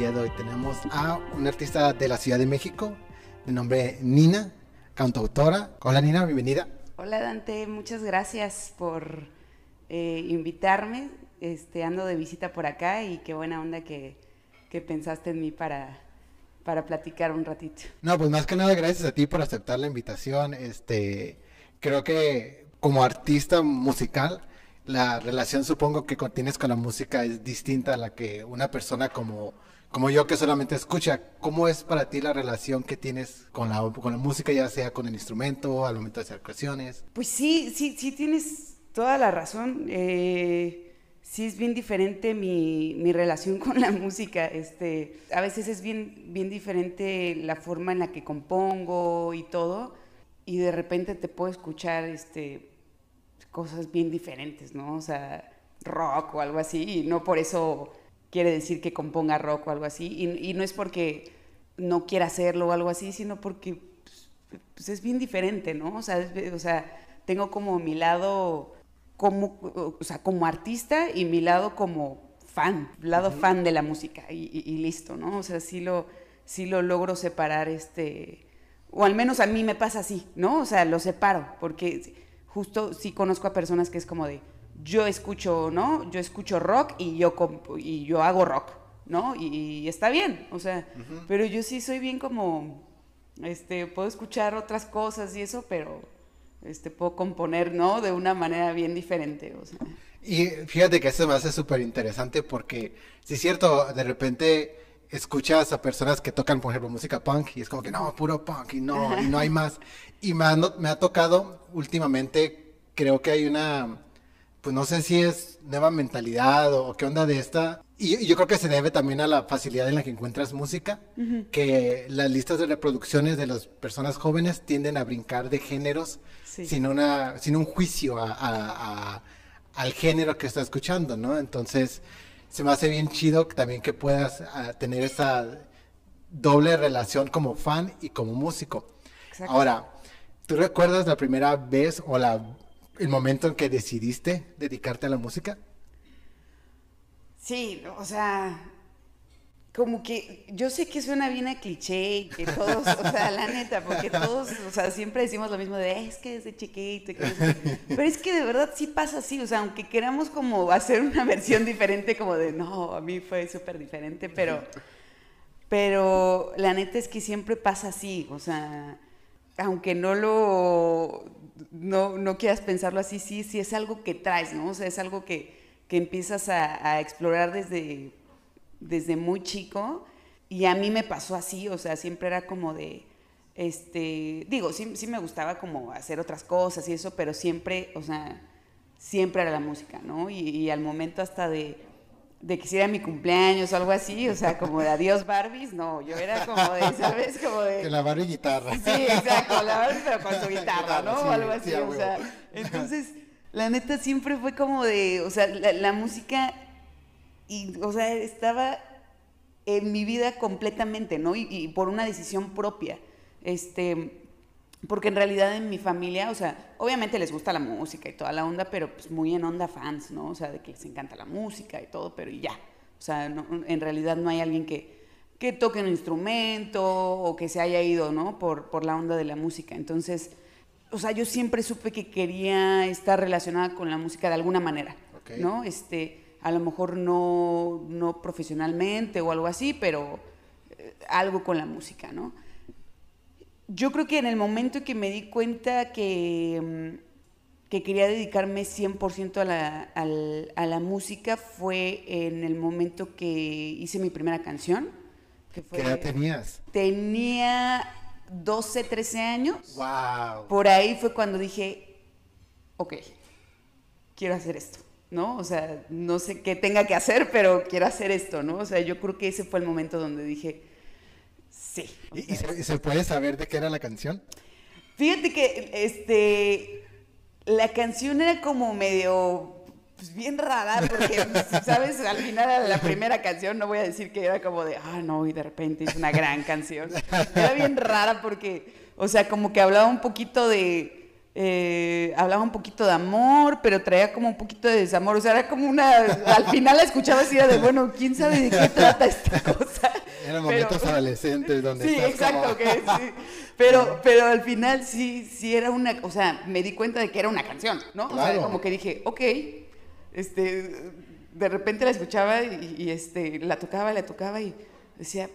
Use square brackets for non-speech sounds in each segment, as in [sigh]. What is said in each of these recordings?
día de hoy tenemos a una artista de la Ciudad de México, de nombre Nina, cantautora. Hola Nina, bienvenida. Hola Dante, muchas gracias por eh, invitarme. Este, ando de visita por acá y qué buena onda que, que pensaste en mí para, para platicar un ratito. No, pues más que nada gracias a ti por aceptar la invitación. Este, creo que como artista musical, la relación supongo que tienes con la música es distinta a la que una persona como, como yo que solamente escucha. ¿Cómo es para ti la relación que tienes con la, con la música, ya sea con el instrumento, al momento de hacer canciones? Pues sí, sí, sí tienes toda la razón. Eh, sí es bien diferente mi, mi, relación con la música. Este, a veces es bien, bien diferente la forma en la que compongo y todo. Y de repente te puedo escuchar este, cosas bien diferentes, ¿no? O sea, rock o algo así, y no por eso quiere decir que componga rock o algo así, y, no es porque no quiera hacerlo o algo así, sino porque pues, es bien diferente, ¿no? O sea, o sea, tengo como mi lado como, o sea, como artista y mi lado como fan, lado fan de la música y, listo, ¿no? O sea, sí lo, sí lo logro separar, este, o al menos a mí me pasa así, ¿no? O sea, lo separo, porque justo sí conozco a personas que es como de, yo escucho, ¿no? Yo escucho rock y yo, y yo hago rock, ¿no? Y, está bien, o sea, pero yo sí soy bien como, este, puedo escuchar otras cosas y eso, pero, este, puedo componer, ¿no? De una manera bien diferente, o sea. Y fíjate que eso me hace súper interesante porque, si es cierto, de repente escuchas a personas que tocan, por ejemplo, música punk y es como que no, puro punk y no, y no hay [laughs] más. Y me ha, me ha tocado últimamente, creo que hay una, pues no sé si es nueva mentalidad o, qué onda de esta. Y, yo creo que se debe también a la facilidad en la que encuentras música, que las listas de reproducciones de las personas jóvenes tienden a brincar de géneros sin, una, sin un juicio a, al género que está escuchando, ¿no? Entonces se me hace bien chido también que puedas ah, tener esa doble relación como fan y como músico. Ahora, ¿tú recuerdas la primera vez o la, el momento en que decidiste dedicarte a la música? Sí, o sea, como que yo sé que suena bien a cliché y que todos, o sea, la neta, porque todos, o sea, siempre decimos lo mismo de es que desde chiquito, pero es que de verdad sí pasa así, o sea, aunque queramos como hacer una versión diferente, como de no, a mí fue súper diferente, pero, pero la neta es que siempre pasa así, o sea, aunque no lo, no, no quieras pensarlo así, sí, sí es algo que traes, ¿no? O sea, es algo que, que empiezas a, explorar desde desde muy chico y a mí me pasó así, o sea, siempre era como de, este, digo, sí, sí me gustaba como hacer otras cosas y eso, pero siempre, o sea, siempre era la música, ¿no? Y, al momento hasta de, de que hiciera mi cumpleaños o algo así, o sea, como de adiós Barbies, no, yo era como de, ¿sabes? Como de... Que la Barbie guitarra. Sí, exacto, la Barbie pero con su [laughs] guitarra, ¿no? o algo así, o sea, entonces, la neta siempre fue como de, o sea, la música y, o sea, estaba en mi vida completamente, ¿no? Y, por una decisión propia. Este, porque en realidad en mi familia, o sea, obviamente les gusta la música y toda la onda, pero pues muy en onda fans, ¿no? O sea, de que les encanta la música y todo, pero ya. O sea, en realidad no hay alguien que, que toque un instrumento o que se haya ido, ¿no? Por, por la onda de la música. Entonces, o sea, yo siempre supe que quería estar relacionada con la música de alguna manera, ¿no? Este, a lo mejor no, no profesionalmente o algo así, pero eh, algo con la música, ¿no? Yo creo que en el momento que me di cuenta que, mm, que quería dedicarme 100% a la, a la música fue en el momento que hice mi primera canción. Que fue, ¿Qué edad tenías? Tenía 12, 13 años. ¡Wow! Por ahí fue cuando dije, ok, quiero hacer esto. ¿no? O sea, no sé qué tenga que hacer, pero quiero hacer esto, ¿no? O sea, yo creo que ese fue el momento donde dije, sí. ¿Y, se, puede saber de qué era la canción? Fíjate que, este, la canción era como medio, pues bien rara, porque, [laughs] ¿sabes? Al final la primera canción, no voy a decir que era como de, ah, no, y de repente es una gran canción. Era bien rara porque, o sea, como que hablaba un poquito de eh, hablaba un poquito de amor, pero traía como un poquito de desamor. O sea, era como una. Al final la escuchaba así de, bueno, quién sabe de qué trata esta cosa. Eran momentos adolescentes donde. Sí, exacto, que sí. Pero, pero al final sí, sí era una. O sea, me di cuenta de que era una canción, ¿no? O sea, como que dije, ok, este. De repente la escuchaba y, y este, la tocaba, la tocaba y decía,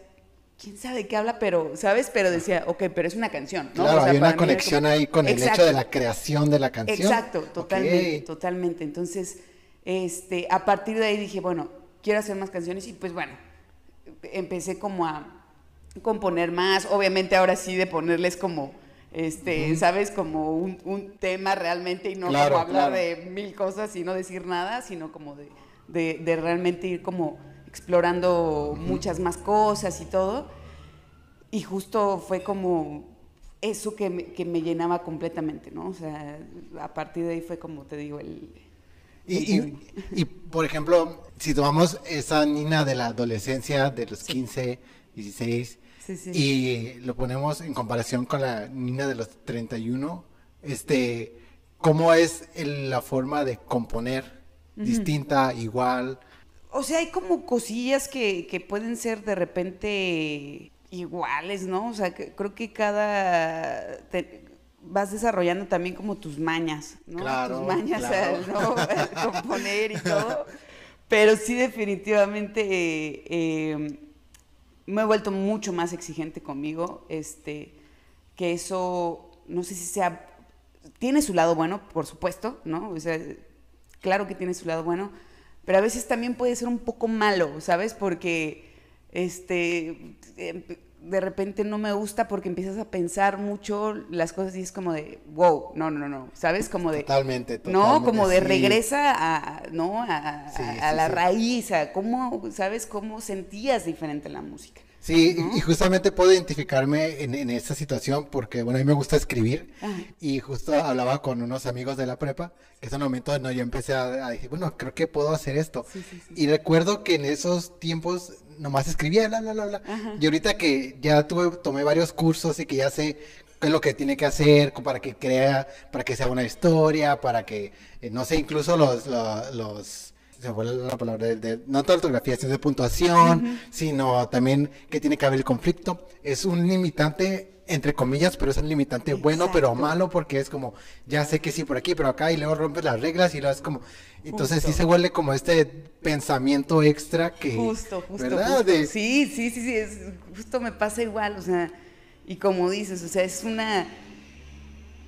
quién sabe de qué habla, pero, ¿sabes? Pero decía, ok, pero es una canción, ¿no? Claro, hay una conexión ahí con el hecho de la creación de la canción. Exacto, totalmente, totalmente. Entonces, este, a partir de ahí dije, bueno, quiero hacer más canciones y pues bueno, empecé como a componer más, obviamente ahora sí de ponerles como, este, ¿sabes? Como un, tema realmente y no como hablar de mil cosas y no decir nada, sino como de, de realmente ir como explorando muchas más cosas y todo. Y justo fue como eso que me, que me, llenaba completamente, ¿no? O sea, a partir de ahí fue como te digo, el... Y, y, por ejemplo, si tomamos esa Nina de la adolescencia, de los 15, 16, y lo ponemos en comparación con la Nina de los 31, este, ¿cómo es la forma de componer? ¿Distinta, igual? O sea, hay como cosillas que, que pueden ser de repente iguales, ¿no? O sea, creo que cada... vas desarrollando también como tus mañas, ¿no? Claro, tus mañas claro. ¿no? [laughs] componer y todo. Pero sí, definitivamente eh, me he vuelto mucho más exigente conmigo. Este, que eso, no sé si sea. Tiene su lado bueno, por supuesto, ¿no? O sea, claro que tiene su lado bueno pero a veces también puede ser un poco malo, ¿sabes? Porque este em, de repente no me gusta porque empiezas a pensar mucho las cosas y es como de, wow, no, no, no, ¿sabes? Como de... Totalmente, totalmente No, como de regresa a, ¿no? A, a la raíz, a cómo, ¿sabes? Cómo sentías diferente la música. Sí, y justamente puedo identificarme en, en esta situación porque, bueno, a mí me gusta escribir y justo hablaba con unos amigos de la prepa, que es un momento donde yo empecé a, decir, bueno, creo que puedo hacer esto. y recuerdo que en esos tiempos nomás escribía, bla, bla, bla, bla. Y ahorita que ya tuve, tomé varios cursos y que ya sé qué es lo que tiene que hacer para que crea, para que sea una historia, para que, eh, no sé, incluso los, los se fue la palabra, de, no toda ortografía, sino de puntuación, sino también que tiene que haber el conflicto. Es un limitante, entre comillas, pero es un limitante bueno, pero malo, porque es como, ya sé que sí por aquí, pero acá, y luego rompes las reglas y luego es como, entonces sí se vuelve como este pensamiento extra que... Justo, justo. ¿verdad? Sí, sí, sí, sí, es, justo me pasa igual, o sea, y como dices, o sea, es una,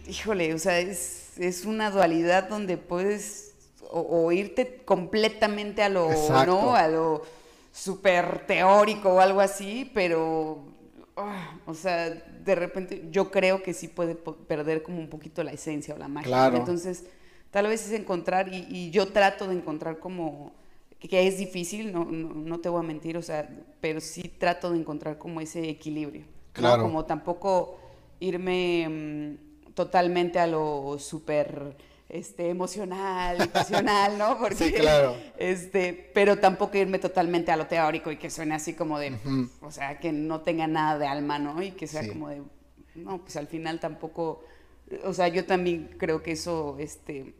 híjole, o sea, es, es una dualidad donde puedes o, irte completamente a lo, ¿no? A lo súper teórico o algo así, pero, ah, o sea, de repente yo creo que sí puede perder como un poquito la esencia o la magia. Entonces, tal vez es encontrar, y, yo trato de encontrar como, que, es difícil, no, no, te voy a mentir, o sea, pero sí trato de encontrar como ese equilibrio. Claro. Como tampoco irme mm, totalmente a lo súper este, emocional y [laughs] pasional, ¿no? Porque, sí, claro. Este, pero tampoco irme totalmente a lo teórico y que suene así como de, o sea, que no tenga nada de alma, ¿no? Y que sea como de, no, pues al final tampoco, o sea, yo también creo que eso, este,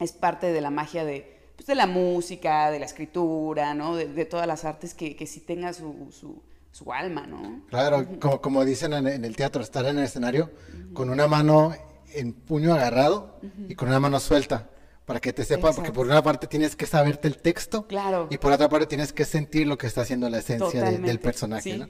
es parte de la magia de, pues, de la música, de la escritura, ¿no? De, todas las artes que, que sí tenga su, su, su alma, ¿no? Claro, como, como dicen en, el teatro, estar en el escenario con una mano en puño agarrado y con una mano suelta para que te sepa, porque por una parte tienes que saberte el texto claro. y por otra parte tienes que sentir lo que está haciendo la esencia del personaje. ¿no?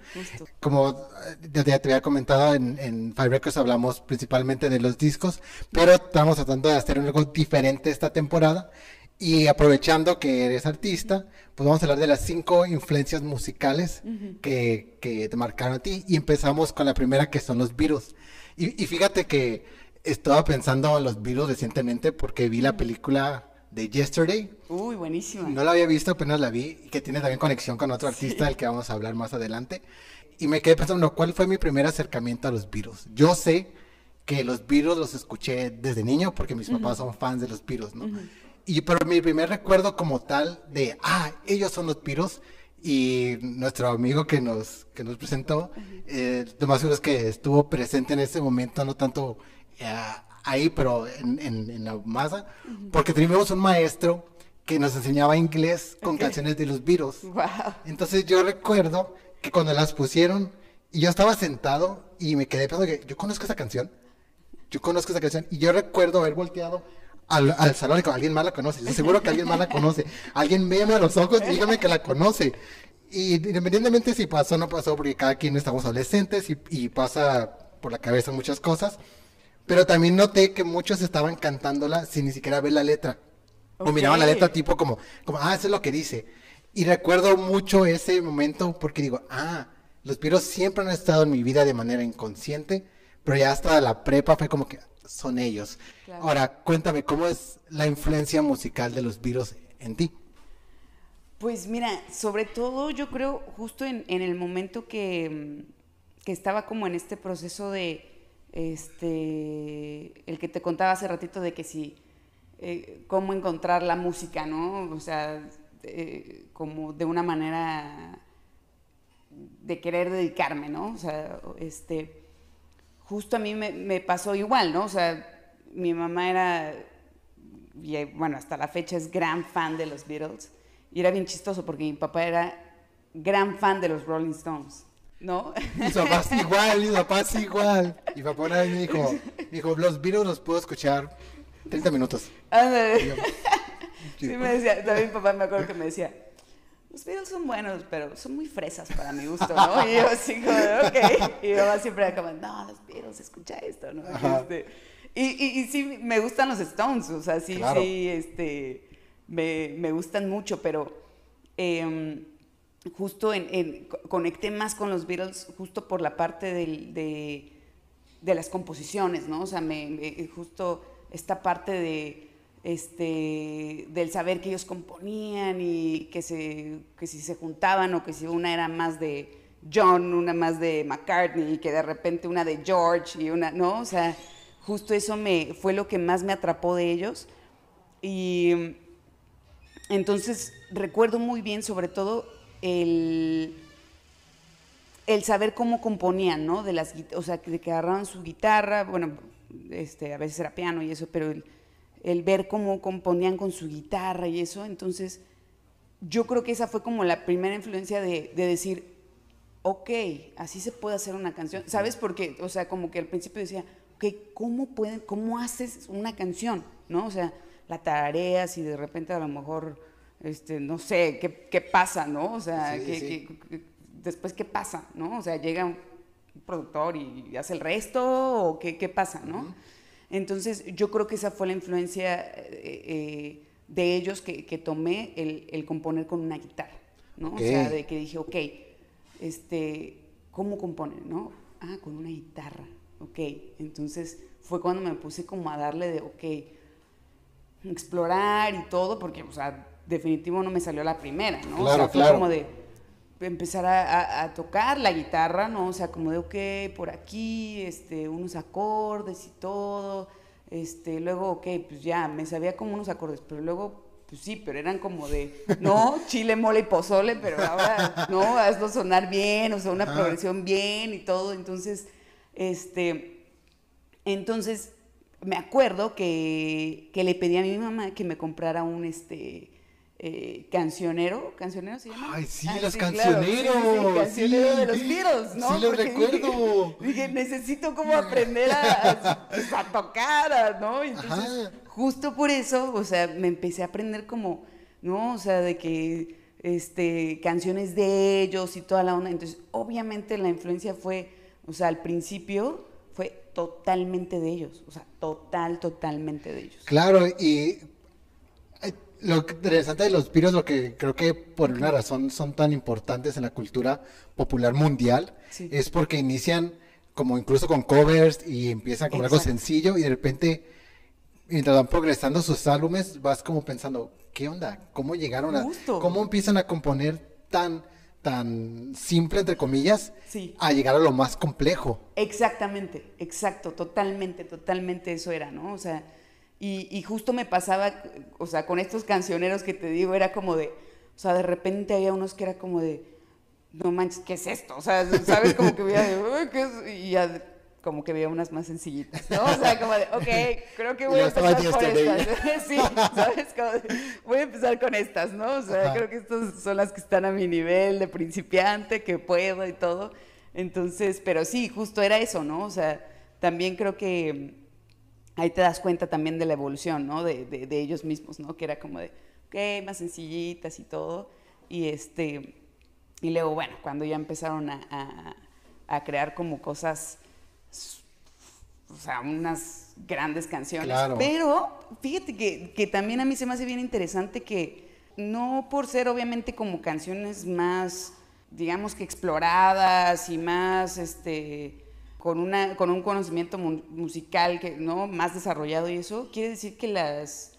Como eh, ya te, había comentado, en, en Five Records hablamos principalmente de los discos, pero estamos tratando de hacer algo diferente esta temporada y aprovechando que eres artista, pues vamos a hablar de las cinco influencias musicales que, que, te marcaron a ti y empezamos con la primera que son los virus. y, y fíjate que estaba pensando en los virus recientemente porque vi la película de Yesterday. Uy, buenísima. No la había visto, apenas la vi, y que tiene también conexión con otro artista del que vamos a hablar más adelante. Y me quedé pensando, ¿cuál fue mi primer acercamiento a los virus? Yo sé que los virus los escuché desde niño porque mis papás son fans de los virus, ¿no? Y pero mi primer recuerdo como tal de, ah, ellos son los virus, y nuestro amigo que nos, que nos presentó, eh, lo más seguro es que estuvo presente en ese momento, no tanto ahí, pero en, en, la masa, porque teníamos un maestro que nos enseñaba inglés con canciones de los Beatles. Entonces yo recuerdo que cuando las pusieron, y yo estaba sentado y me quedé pensando que yo conozco esa canción, yo conozco esa canción, y yo recuerdo haber volteado al, al salón y con alguien más la conoce, seguro que alguien más la conoce, alguien véame a los ojos y dígame que la conoce. Y independientemente si pasó o no pasó, porque cada quien estamos adolescentes y, y pasa por la cabeza muchas cosas, pero también noté que muchos estaban cantándola sin ni siquiera ver la letra. O miraban la letra tipo como, como, ah, eso es lo que dice. Y recuerdo mucho ese momento porque digo, ah, los piros siempre han estado en mi vida de manera inconsciente, pero ya hasta la prepa fue como que son ellos. Ahora, cuéntame, ¿cómo es la influencia musical de los virus en ti? Pues mira, sobre todo yo creo justo en, el momento que, que, estaba como en este proceso de, este, el que te contaba hace ratito de que si, eh, cómo encontrar la música, ¿no? O sea, eh, como de una manera de querer dedicarme, ¿no? O sea, este, justo a mí me, me pasó igual, ¿no? O sea, mi mamá era, y bueno, hasta la fecha es gran fan de los Beatles y era bien chistoso porque mi papá era gran fan de los Rolling Stones. ¿No? Y su papá es igual, y su papá es igual. Y mi papá una vez me dijo, dijo, los Beatles los puedo escuchar 30 minutos. sí, me decía, también mi papá me acuerdo que me decía, los Beatles son buenos, pero son muy fresas para mi gusto, ¿no? Y yo así como, ok. Y mi mamá siempre como, no, los Beatles, escucha esto, ¿no? Este, y, y, y, sí, me gustan los Stones, o sea, sí, sí, este me, gustan mucho, pero em, justo en, conecté más con los Beatles justo por la parte de, las composiciones, ¿no? O sea, me, justo esta parte de, este, del saber que ellos componían y que, se, que si se juntaban o que si una era más de John, una más de McCartney y que de repente una de George y una, ¿no? O sea, justo eso me, fue lo que más me atrapó de ellos. Y entonces, recuerdo muy bien, sobre todo, el, el saber cómo componían, ¿no? De las, o sea, de que agarraban su guitarra, bueno, este, a veces era piano y eso, pero el, ver cómo componían con su guitarra y eso, entonces, yo creo que esa fue como la primera influencia de, decir, ok, así se puede hacer una canción, ¿sabes? Porque, o sea, como que al principio decía, ok, ¿cómo, pueden, cómo haces una canción? ¿No? O sea, la tarareas y de repente a lo mejor, este, no sé, ¿qué, qué pasa, no? O sea, después qué pasa, ¿no? O sea, llega un productor y hace el resto o qué, qué pasa, ¿no? Entonces, yo creo que esa fue la influencia eh, eh, de ellos que, que tomé el, el, componer con una guitarra, ¿no? O sea, de que dije, ok, este, ¿cómo componen, no? Ah, con una guitarra, ok. Entonces, fue cuando me puse como a darle de, ok, explorar y todo, porque, o sea, definitivo no me salió la primera, ¿no? Claro, o sea, fue como de empezar a, tocar la guitarra, ¿no? O sea, como de, ok, por aquí, este, unos acordes y todo, este, luego, ok, pues ya, me sabía como unos acordes, pero luego, pues sí, pero eran como de, [laughs] no, chile, mole y pozole, pero ahora, no, hazlo sonar bien, o sea, una progresión bien y todo, entonces, este, entonces, me acuerdo que, le pedí a mi mamá que me comprara un este eh, cancionero, ¿cancionero se llama? Ay, sí, los cancioneros. cancionero de los Beatles, ¿no? Sí, lo recuerdo. [laughs] Dije, necesito como aprender a, tocar, ¿no? Entonces, justo por eso, o sea, me empecé a aprender como, ¿no? O sea, de que, este, canciones de ellos y toda la onda. Entonces, obviamente la influencia fue, o sea, al principio fue totalmente de ellos, o sea, total, totalmente de ellos. Claro, y lo interesante de los piros, lo que creo que por una razón son tan importantes en la cultura popular mundial, es porque inician como incluso con covers y empiezan con algo sencillo y de repente, mientras van progresando sus álbumes, vas como pensando, ¿qué onda? ¿Cómo llegaron a... ¿Cómo empiezan a componer tan tan simple, entre comillas, a llegar a lo más complejo. Exactamente, exacto, totalmente, totalmente eso era, ¿no? O sea, y, justo me pasaba, o sea, con estos cancioneros que te digo, era como de, o sea, de repente había unos que era como de, no manches, ¿qué es esto? O sea, ¿sabes? Como que veía de, ¿qué es? Y ya como que veía unas más sencillitas, ¿no? O sea, como de, ok, creo que voy a empezar yesterday. estas. [laughs] sí, ¿sabes? Como de, voy a empezar con estas, ¿no? O sea, Ajá. creo que estas son las que están a mi nivel de principiante, que puedo y todo. Entonces, pero sí, justo era eso, ¿no? O sea, también creo que ahí te das cuenta también de la evolución, ¿no? De, de- de ellos mismos, ¿no? Que era como de, ok, más sencillitas y todo. Y este, y luego, bueno, cuando ya empezaron a, a- a crear como cosas, o sea, unas grandes canciones. Claro. Pero fíjate que, que también a mí se me hace bien interesante que no por ser obviamente como canciones más, digamos que exploradas y más, este, con, una, con un conocimiento mu- musical que, ¿no? más desarrollado y eso, quiere decir que las,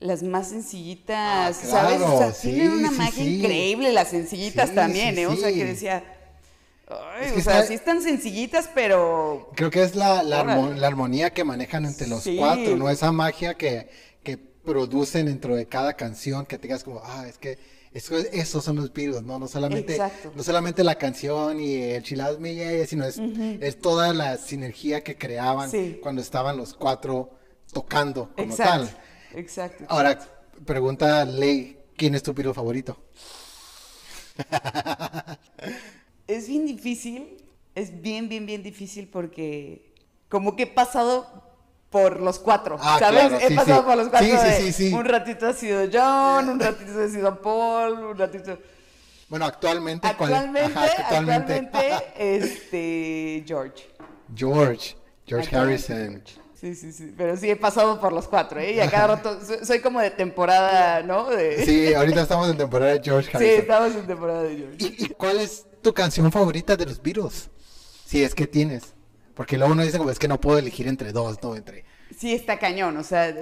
las más sencillitas, Ah, ¿sabes? O sea, claro, tienen una sí, magia sí. increíble las sencillitas también, ¿eh? O sea, que decía... Ay, Es que o sea, está- sí están sencillitas, pero Creo que es la, la, armo- Órale. la armonía que manejan entre los cuatro, ¿no? Esa magia que, que producen dentro de cada canción, que te digas como, ah, es que eso, esos son los Beatles, ¿no? No solamente, Exacto. no solamente la canción y el chilado me yeah, sino es, es toda la sinergia que creaban Sí. cuando estaban los cuatro tocando como exacto, tal. exacto. Ahora, pregunta Ley, ¿quién es tu Beatle favorito? [laughs] Es bien difícil, es bien, bien, bien difícil porque como que he pasado por los cuatro, Ah, ¿sabes? claro, he sí, pasado sí. por los cuatro. Sí, sí, de sí, sí. Un ratito ha sido John, un [laughs] ratito ha sido Paul, un ratito... Bueno, actualmente, ¿cuál- Actualmente, Ajá, actualmente, [laughs] este, George. George, George Harrison. Sí, sí, sí, pero sí he pasado por los cuatro, ¿eh? Y a cada rato, [laughs] soy, como de temporada, ¿no? De... Sí, ahorita estamos en temporada de George Sí, Harrison. estamos en temporada de George. ¿Y, y cuál es tu canción favorita de los Beatles? Si es que tienes. Porque luego uno dice como es que no puedo elegir entre dos, no entre. Sí, está cañón, o sea,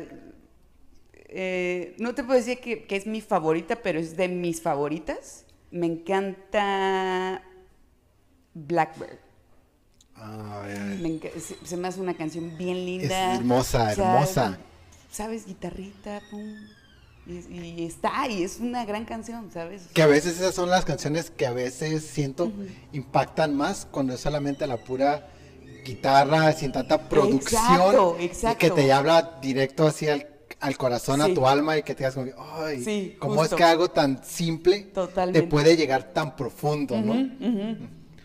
eh, no te puedo decir que, que es mi favorita, pero es de mis favoritas. Me encanta Blackbird. Ah, Me se, se me hace una canción bien linda. Es hermosa, hermosa. ¿Sabes? Guitarrita, pum. Y, y está, y es una gran canción, ¿sabes? O Que a veces esas son las canciones que a veces siento impactan más cuando es solamente la pura guitarra, sin tanta producción. Exacto, Y que te habla directo hacia al, al corazón, a tu alma y que te digas como, ay, Sí, ¿cómo justo. es que algo tan simple Totalmente. te puede llegar tan profundo, no?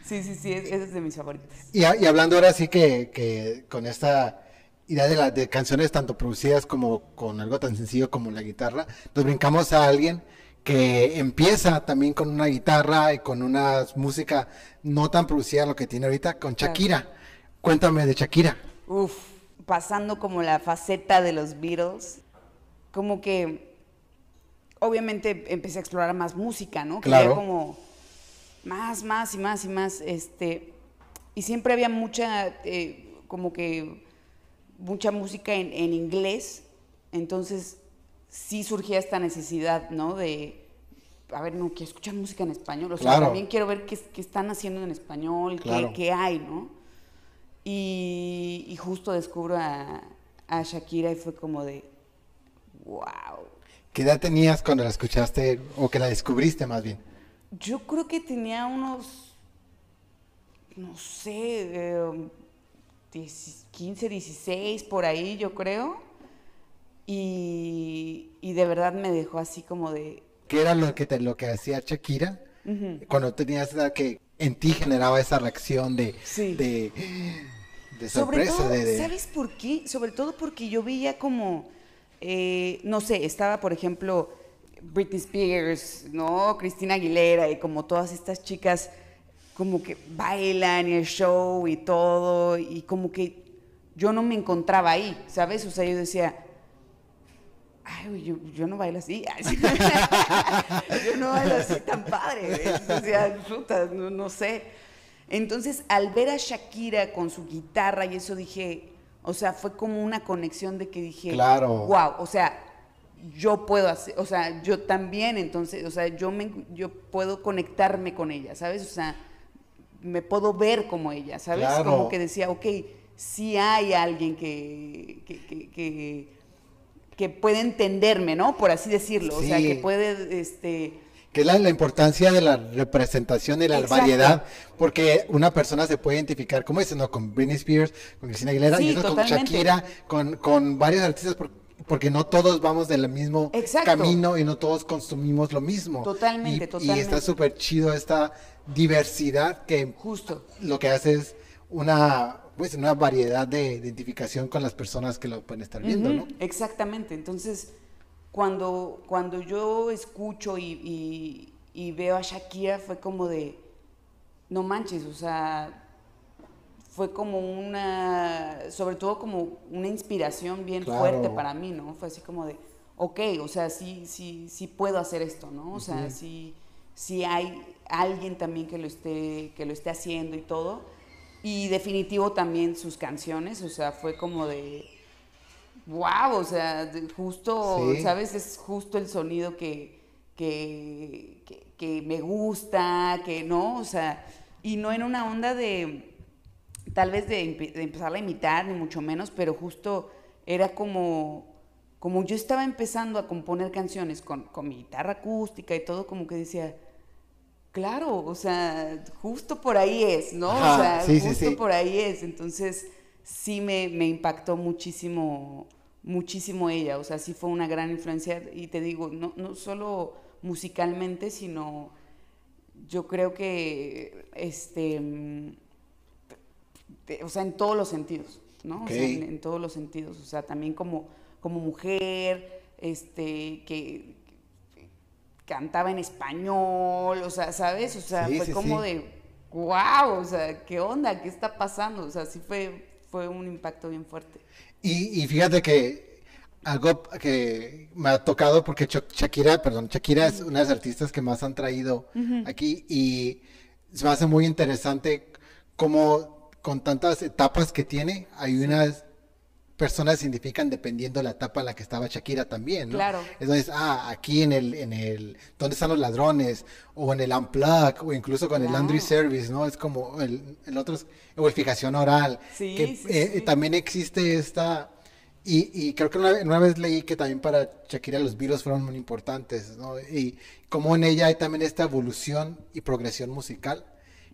Sí, sí, sí, es- esa es de mis favoritas. Y, hablando ahora sí que, que con esta idea de, la, de canciones tanto producidas como con algo tan sencillo como la guitarra, nos brincamos a alguien que empieza también con una guitarra y con una música no tan producida lo que tiene ahorita, con Claro. Cuéntame de Shakira. Uf, pasando como la faceta de los Beatles, como que obviamente empecé a explorar más música, ¿no? Quería Claro. como más, más y más y más, este, y siempre había mucha, eh, como que mucha música en, en inglés, entonces sí surgía esta necesidad, ¿no? De, a ver, no, quiero escuchar música en español, o sea, Claro. también quiero ver qué, qué están haciendo en español, qué- qué hay, ¿no? Y, y justo descubro a, a Shakira y fue como de, wow. ¿Qué edad tenías cuando la escuchaste o que la descubriste más bien? Yo creo que tenía unos, no sé, eh, 10 15, 16 por ahí, yo creo. Y, y de verdad me dejó así como de, ¿Qué era lo que, te, lo que hacía Shakira cuando tenías edad que en ti generaba esa reacción de, Sí. de, de Sobre sorpresa? todo, de, de- ¿sabes por qué? Sobre todo porque yo veía como, eh, no sé, estaba por ejemplo Britney Spears, ¿no? Cristina Aguilera y como todas estas chicas como que bailan y el show y todo y como que yo no me encontraba ahí, ¿sabes? O sea, yo decía, ay, yo, yo no bailo así. [laughs] yo no bailo así tan padre. O sea, puta, no, no sé. Entonces, al ver a Shakira con su guitarra y eso dije, o sea, fue como una conexión de que dije, Claro. wow, o sea, yo puedo hacer, o sea, yo también, entonces, o sea, yo me, yo puedo conectarme con ella, ¿sabes? O sea, me puedo ver como ella, ¿sabes? Claro. Como que decía, ok, sí hay alguien que, que, que, que, que puede entenderme, ¿no? Por así decirlo, o sea, que puede, este... que es la, la importancia de la representación y la Exacto. variedad, porque una persona se puede identificar, como dices, ¿no? Con Britney Spears, con Cristina Aguilera, Sí, y con. Shakira, con, con varios artistas, por- porque no todos vamos del mismo Exacto. camino y no todos consumimos lo mismo. Totalmente, Y- Y totalmente. está súper chido esta diversidad que Justo. lo que hace es una, pues, una variedad de identificación con las personas que lo pueden estar viendo, ¿no? Exactamente. Entonces, cuando, cuando yo escucho y, y- y veo a Shakira, fue como de, no manches, o sea, fue como una, sobre todo como una inspiración bien Claro. fuerte para mí, ¿no? Fue así como de, ok, o sea, sí, sí, sí puedo hacer esto, ¿no? O sea, sí, sí hay alguien también que lo esté, que lo esté haciendo y todo. Y definitivo también sus canciones, o sea, fue como de, wow, o sea, justo, Sí. ¿sabes? Es justo el sonido que, que, que, que me gusta, que no, o sea, y no en una onda de, tal vez de, de empezar a imitar, ni mucho menos, pero justo era como, como yo estaba empezando a componer canciones con, con mi guitarra acústica y todo, como que decía, claro, o sea, justo por ahí es, ¿no? Ajá, o sea, sí, justo sí. por ahí es. Entonces, sí me, me impactó muchísimo, muchísimo ella. O sea, sí fue una gran influencia. Y te digo, no, no solo musicalmente, sino yo creo que, este, mm, o sea, en todos los sentidos, ¿no? O sea, en, en todos los sentidos. O sea, también como, como mujer, este, que cantaba en español, o sea, ¿sabes? O sea, Sí, fue sí, como sí. de, wow, o sea, ¿qué onda? ¿Qué está pasando? O sea, sí fue, fue un impacto bien fuerte. Y, y fíjate que algo que me ha tocado, porque Shakira, perdón, Shakira es una de las artistas que más han traído aquí y se me hace muy interesante cómo con tantas etapas que tiene, hay unas personas se identifican dependiendo de la etapa en la que estaba Shakira también, ¿no? Claro. Entonces, ah, aquí en el, en el, ¿dónde están los ladrones? O en el Unplug, o incluso con el Claro. Laundry Service, ¿no? Es como el, el otro, es, o el fijación oral. Sí, que, sí, eh, sí. también existe esta, y, y creo que una, una vez leí que también para Shakira los virus fueron muy importantes, ¿no? Y como en ella hay también esta evolución y progresión musical,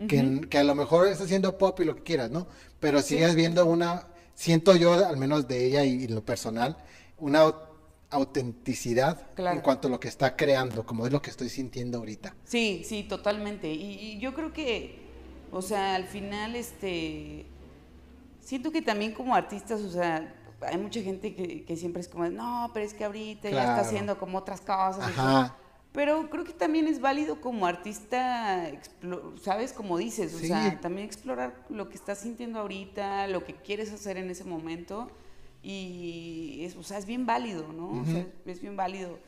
que, en- que a lo mejor está haciendo pop y lo que quieras, ¿no? Pero sigues viendo una, siento yo, al menos de ella y, lo personal, una au- autenticidad Claro. en cuanto a lo que está creando, como es lo que estoy sintiendo ahorita. Sí, sí, totalmente. Y, y yo creo que, o sea, al final, este, siento que también como artistas, o sea, hay mucha gente que, que siempre es como, no, pero es que ahorita ya Claro. está haciendo como otras cosas. y Ajá. todo". Pero creo que también es válido como artista, ¿sabes? Como dices, o Sí. sea, también explorar lo que estás sintiendo ahorita, lo que quieres hacer en ese momento. Y, es, o sea, es bien válido, ¿no? O sea, es bien válido.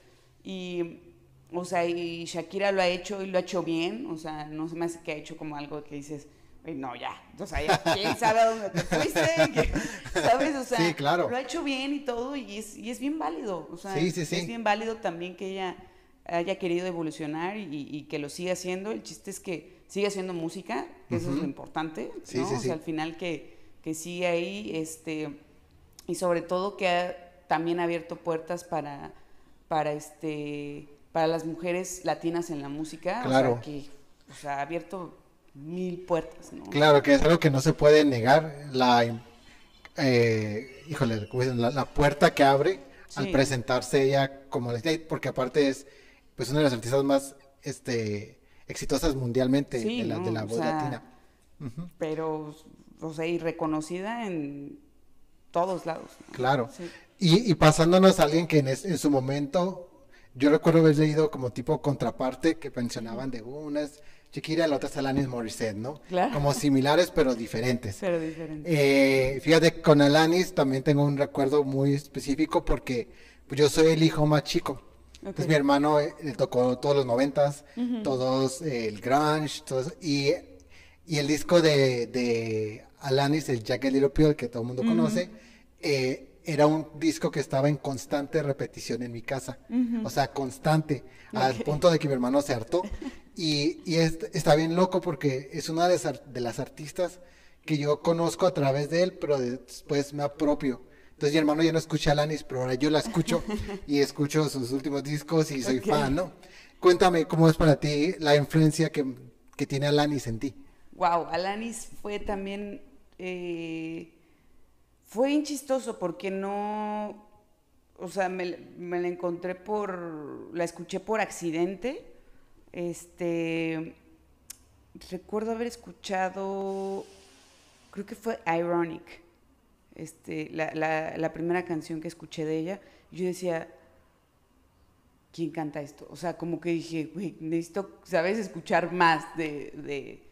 Y, o sea, y Shakira lo ha hecho y lo ha hecho bien. O sea, no se me hace que ha hecho como algo que dices, "Ay, no, ya. O sea, ya, ¿quién [laughs] sabe a dónde te fuiste? ¿Qué- ¿Sabes? O sea, Sí, claro. lo ha hecho bien y todo y es, y es bien válido. O sea, Sí, sí, sí. es bien válido también que ella haya querido evolucionar y, y que lo siga haciendo. El chiste es que siga haciendo música, que eso es lo importante, Sí, ¿no? sí, o sea, al final que, que sigue ahí, este, y sobre todo que ha también abierto puertas para, para este, para las mujeres latinas en la música. Claro. O sea, que, o sea, ha abierto mil puertas, ¿no? Claro, que es algo que no se puede negar, la, eh, híjole, la, la puerta que abre al presentarse ella como la- porque aparte es pues una de las artistas más este exitosas mundialmente Sí, de la, ¿no? de la O voz sea, latina. Pero, o sea, y reconocida en todos lados. ¿no? Claro. Sí. Y, y pasándonos a alguien que en, es- en su momento, yo recuerdo haber leído como tipo contraparte que mencionaban de una es Shakira, la otra es Alanis Morissette, ¿no? Claro. Como similares pero diferentes. Pero diferente. Eh, fíjate, con Alanis también tengo un recuerdo muy específico porque yo soy el hijo más chico. Entonces Ok. mi hermano eh, le tocó todos los noventas, todos eh, el grunge, y, y el disco de, de Alanis, el Jagged Little Pill, que todo el mundo conoce, eh, era un disco que estaba en constante repetición en mi casa. O sea, constante, al punto de que mi hermano se hartó. Y, y es- está bien loco porque es una de, de las artistas que yo conozco a través de él, pero después me apropio. Entonces mi hermano ya no escucha a Alanis, pero ahora yo la escucho [laughs] y escucho sus últimos discos y soy fan, ¿no? Cuéntame cómo es para ti la influencia que, que tiene Alanis en ti. Wow, Alanis fue también, eh, fue bien chistoso porque no, o sea, me, me, la encontré por, la escuché por accidente. Este, recuerdo haber escuchado, creo que fue Ironic, este, la, la, la primera canción que escuché de ella. Yo decía, ¿quién canta esto? O sea, como que dije, güey, necesito, ¿sabes? Escuchar más de, de,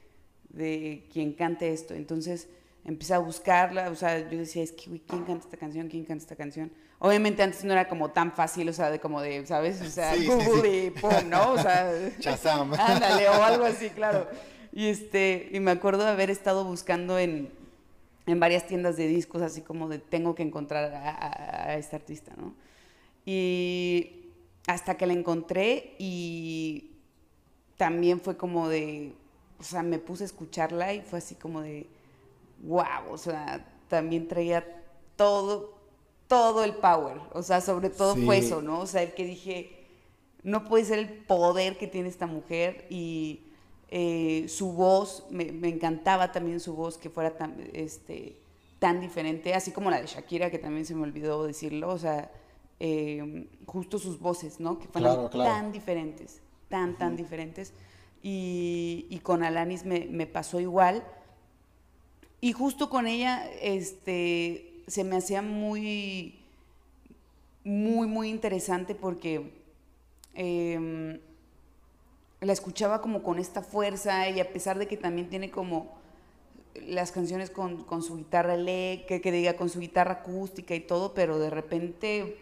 de quien cante esto. Entonces empecé a buscarla, o sea, yo decía, es que, güey, ¿quién canta esta canción? ¿Quién canta esta canción? Obviamente antes no era como tan fácil, o sea, de como de, ¿sabes? O sea, [laughs] Sí, Google sí. y pum, ¿no? O sea, [laughs] Shazam. [laughs] ándale, o algo así, claro. Y este, y me acuerdo de haber estado buscando en, en varias tiendas de discos, así como de tengo que encontrar a, a- a esta artista, ¿no? Y hasta que la encontré y también fue como de, o sea, me puse a escucharla y fue así como de, wow, o sea, también traía todo, todo el power, o sea, sobre todo fue eso, ¿no? O sea, el que dije, no puede ser el poder que tiene esta mujer y eh, su voz, me, me encantaba también su voz que fuera tan, este, tan diferente, así como la de Shakira, que también se me olvidó decirlo, o sea, eh, justo sus voces, ¿no? Que fueran Claro, claro. tan diferentes, tan, tan diferentes. Y, y con Alanis me, me pasó igual. Y justo con ella, este, se me hacía muy, muy, muy interesante porque em, la escuchaba como con esta fuerza y a pesar de que también tiene como las canciones con, con su guitarra eléctrica, que diga con su guitarra acústica y todo, pero de repente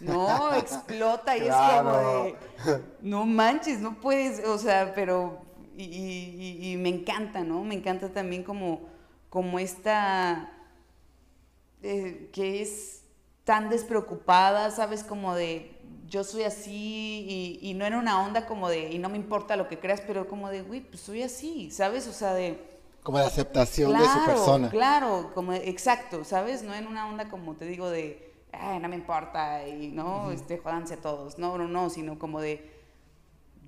no [laughs] explota y es como de no manches, no puedes, o sea, pero y, y- y- y me encanta, ¿no? Me encanta también como, como esta eh, que es tan despreocupada, ¿sabes? Como de yo soy así y, y no era una onda como de y no me importa lo que creas, pero como de, güey, pues soy así, ¿sabes? O sea, de Como la aceptación de su persona. Claro, como exacto, ¿sabes? No en una onda como te digo de, "Ay, no me importa y no, este, jódanse todos. No, no, no, sino como de,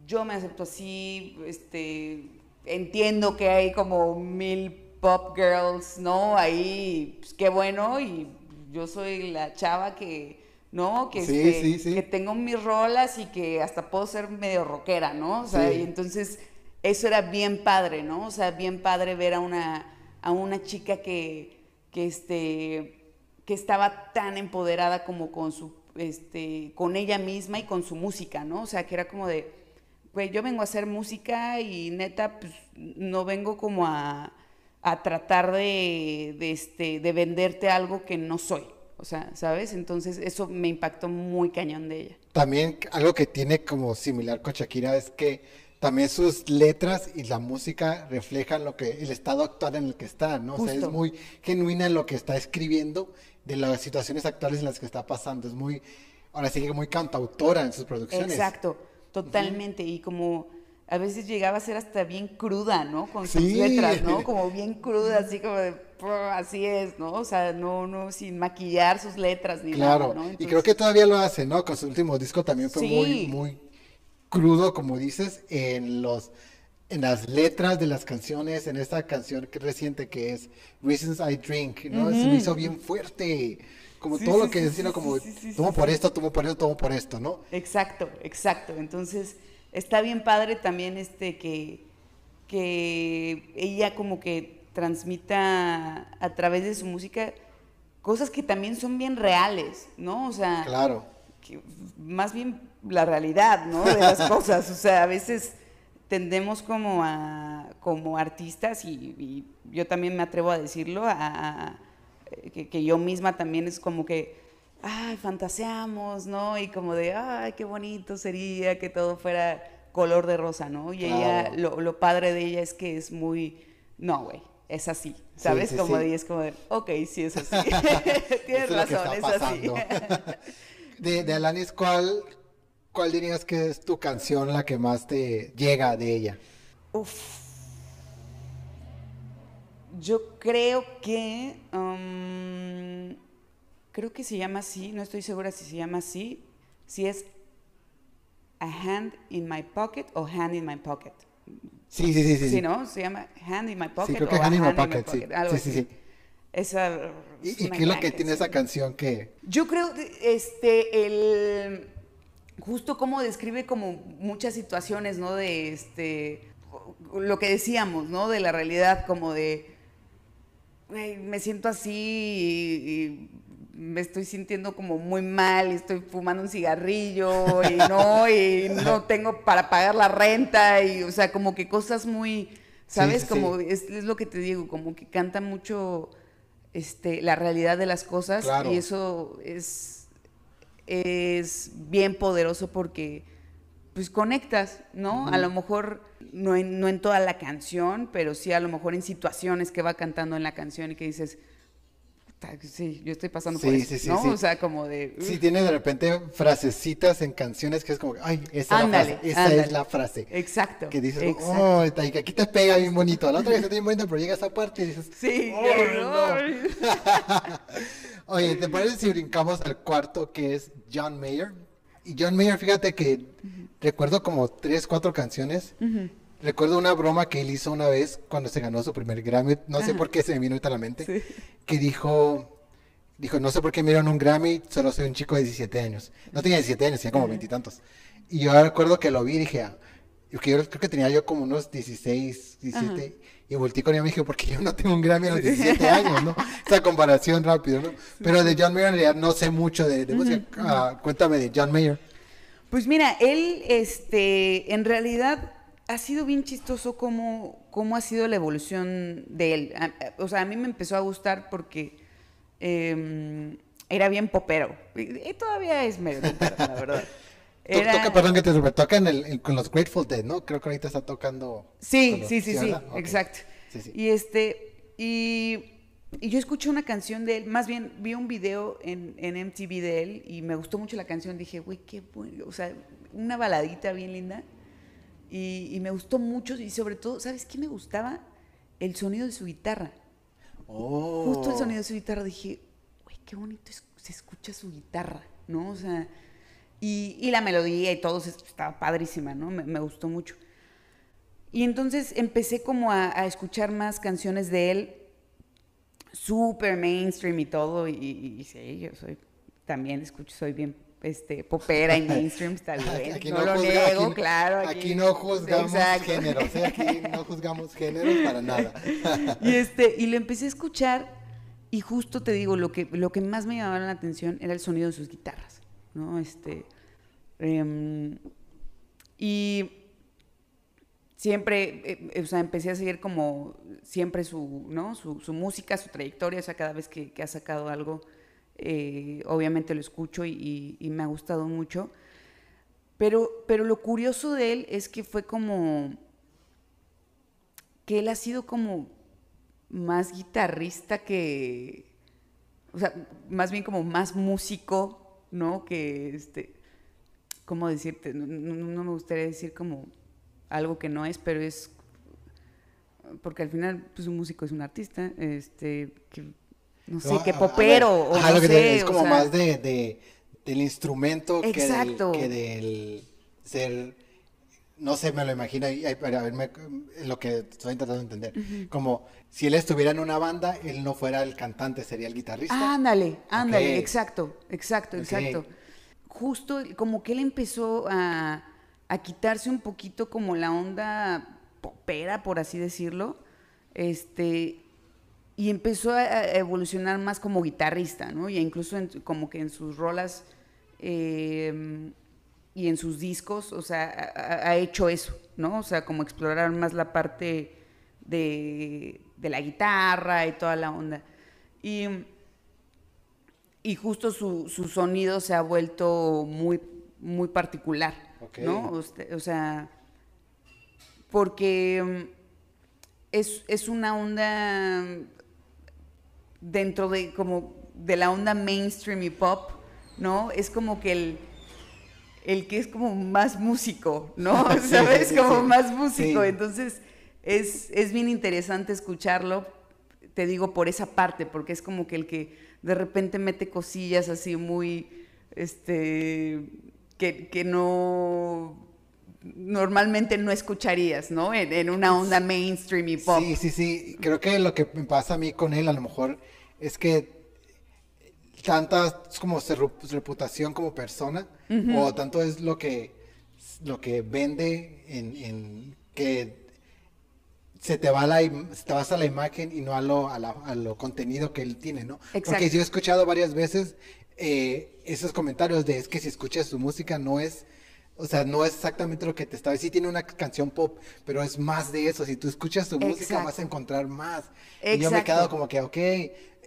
yo me acepto así, este, entiendo que hay como mil pop girls, ¿no? Ahí, pues qué bueno y yo soy la chava que, ¿no? Que, Sí, este, sí, sí. que tengo mis rolas y que hasta puedo ser medio rockera, ¿no? O sea, y entonces eso era bien padre, ¿no? O sea, bien padre ver a una, a una chica que, que, este, que estaba tan empoderada como con su, este, con ella misma y con su música, ¿no? O sea, que era como de, güey, yo vengo a hacer música y neta, pues, no vengo como a, a tratar de, de, este, de venderte algo que no soy. O sea, ¿sabes? Entonces eso me impactó muy cañón de ella. También algo que tiene como similar con Shakira es que también sus letras y la música reflejan lo que el estado actual en el que está, ¿no? O sea, es muy genuina en lo que está escribiendo de las situaciones actuales en las que está pasando. Es muy, ahora sí que muy cantautora en sus producciones. Exacto, totalmente. Y como a veces llegaba a ser hasta bien cruda, ¿no? Con sus Sí. letras, ¿no? [laughs] Como bien cruda, así como de, "Pua, así es, ¿no? O sea, no, no, sin maquillar sus letras ni Claro, nada, ¿no? y creo que todavía lo hace, ¿no? Con su último disco también fue muy, Sí. muy crudo, como dices, en los, en las letras de las canciones, en esta canción que reciente que es Reasons I Drink, ¿no? Se me hizo bien fuerte, como Sí, todo sí, lo que decía, como sí, sí, sí, tomo por esto, tomo por esto, tomo por esto, ¿no? Exacto, exacto. Entonces, está bien padre también este que, que ella como que transmita a través de su música cosas que también son bien reales, ¿no? O sea, Claro. que más bien la realidad, ¿no? De las [laughs] cosas. O sea, a veces tendemos como a, como artistas, y, y yo también me atrevo a decirlo, a, a- que, que yo misma también es como que, ay, fantaseamos, ¿no? Y como de, ay, qué bonito sería que todo fuera color de rosa, ¿no? Y ella, lo, lo padre de ella es que es muy, no, güey, es así, ¿sabes? sí, como sí. de, es como de, ok, sí es así. [laughs] [laughs] Tienes Eso razón, es así. [laughs] De, de Alanis, ¿cuál, ¿cuál dirías que es tu canción la que más te llega de ella? Uf. Yo creo que. um, creo que se llama así, no estoy segura si se llama así. Si es A Hand in My Pocket o Hand in My Pocket. Sí, sí, sí, sí. Sí, ¿no? Se llama Hand in My Pocket. Sí, creo o que A Hand in My Pocket, sí. algo Sí, sí, sí. Esa ¿Y, es y una qué es lo que tiene esa canción. que... Yo creo, este, el, justo como describe como muchas situaciones, ¿no? De, este, lo que decíamos, ¿no? De la realidad, como de, "Güey, me siento así y, y me estoy sintiendo como muy mal, y estoy fumando un cigarrillo y no, y no tengo para pagar la renta, y, o sea, como que cosas muy, ¿sabes? sí, como. Es, es lo que te digo, como que canta mucho este, la realidad de las cosas Claro. y eso es, es bien poderoso porque pues conectas, ¿no? A lo mejor no en, no en toda la canción, pero sí a lo mejor en situaciones que va cantando en la canción y que dices, "Puta, sí, yo estoy pasando por Sí, eso, sí, sí, ¿no? sí. O sea, como de... Sí, tiene de repente frasecitas en canciones que es como, ay, esa, Ándale, es, la frase, esa ándale. es la frase. Exacto. Que dices, exacto. oh, está- y que aquí te pega bien bonito. La otra vez está bien bonito, pero llega esa parte y dices, Sí, "Oh, no". [laughs] Oye, ¿te parece si brincamos al cuarto que es John Mayer? Y John Mayer, fíjate que recuerdo como tres, cuatro canciones. Recuerdo una broma que él hizo una vez cuando se ganó su primer Grammy. No sé por qué se me vino ahorita a la mente. Sí. Que dijo, dijo, no sé por qué me dieron un Grammy, solo soy un chico de 17 años. No tenía 17 años, tenía como veintitantos. Y yo recuerdo que lo vi y dije, ah, yo creo que tenía yo como unos 16, 17. Y volteé con él y me dije, porque yo no tengo un Grammy a los 17 años, ¿no? Esa comparación rápido, ¿no? Pero de John Mayer en realidad no sé mucho de, de música. Ah, cuéntame de John Mayer. Pues mira, él, este, en realidad ha sido bien chistoso cómo, cómo ha sido la evolución de él. O sea, a mí me empezó a gustar porque eh, era bien popero. Y, y todavía es medio popero, la verdad. [laughs] Era- Toca, perdón que te toca en el, en- con los Grateful Dead, ¿no? Creo que ahorita está tocando. Sí, los- sí, sí, sí, exacto. Sí, sí. Y este, y, y yo escuché una canción de él, más bien vi un video en, en MTV de él y me gustó mucho la canción. Dije, güey, qué bueno, o sea, una baladita bien linda. Y, y me gustó mucho y sobre todo, ¿sabes qué me gustaba? El sonido de su guitarra. Oh. Justo el sonido de su guitarra dije, güey, qué bonito es- se escucha su guitarra, ¿no? O sea, y, y la melodía y todo estaba padrísima, ¿no? Me, me gustó mucho. Y entonces empecé como a, a escuchar más canciones de él, súper mainstream y todo, y, y- y sí, yo soy, también escucho, soy bien este, popera y [laughs] mainstream, está bien, Aquí no, lo juzga- niego, aquí- claro. Aquí, no juzgamos Exacto. géneros, ¿eh? Aquí no juzgamos géneros para nada. [laughs] Y este, y lo empecé a escuchar y justo te digo, lo que, lo que más me llamaba la atención era el sonido de sus guitarras, ¿no? Este, em, y siempre, eh, eh, o sea, empecé a seguir como siempre su, ¿no? Su, su música, su trayectoria, o sea, cada vez que, que ha sacado algo, eh, obviamente lo escucho y, me ha gustado mucho. Pero, pero lo curioso de él es que fue como que él ha sido como más guitarrista que, o sea, más bien como más músico, ¿no? Que, este, ¿cómo decirte? No, no- no me gustaría decir como algo que no es, pero es, porque al final, pues un músico es un artista, este, que, no sé, No, que a- a popero, o no lo que sé, es o como sea, más de, de- del instrumento que del, Exacto. que del ser, no sé, me lo imagino, para verme en lo que estoy intentando entender, como si él estuviera en una banda, él no fuera el cantante, sería el guitarrista. Ándale, ándale, exacto, exacto, exacto. Justo como que él empezó a, a quitarse un poquito como la onda popera, por así decirlo, este, y empezó a, evolucionar más como guitarrista, ¿no? Y incluso en- como que en sus rolas eh, y en sus discos, o sea, ha, hecho eso, ¿no? O sea, como explorar más la parte de, de la guitarra y toda la onda. Y, y justo su, su sonido se ha vuelto muy, muy particular. ¿no? Usted- O sea, porque mm, es, es una onda dentro de como de la onda mainstream y pop, ¿no? Es como que el, el que es como más músico, ¿no? [laughs] [laughs] ¿Sabes? sí, como sí. más músico. Sí. Entonces, es, es bien interesante escucharlo, te digo, por esa parte, porque es como que el que de repente mete cosillas así muy, este, que, que no normalmente no escucharías, ¿no? En, una onda mainstream y pop. Sí, sí, sí. Creo que lo que me pasa a mí con él a lo mejor es que tanta como su reputación como persona o tanto es lo que lo que vende en, que se te va la te vas a la imagen y no a lo, a, lo contenido que él tiene, ¿no? Porque yo he escuchado varias veces eh, esos comentarios de es que si escuchas su música no es o sea, no es exactamente lo que te estaba. Sí tiene una canción pop, pero es más de eso. Si tú escuchas su música vas a encontrar más. Y yo me he quedado como que, ok.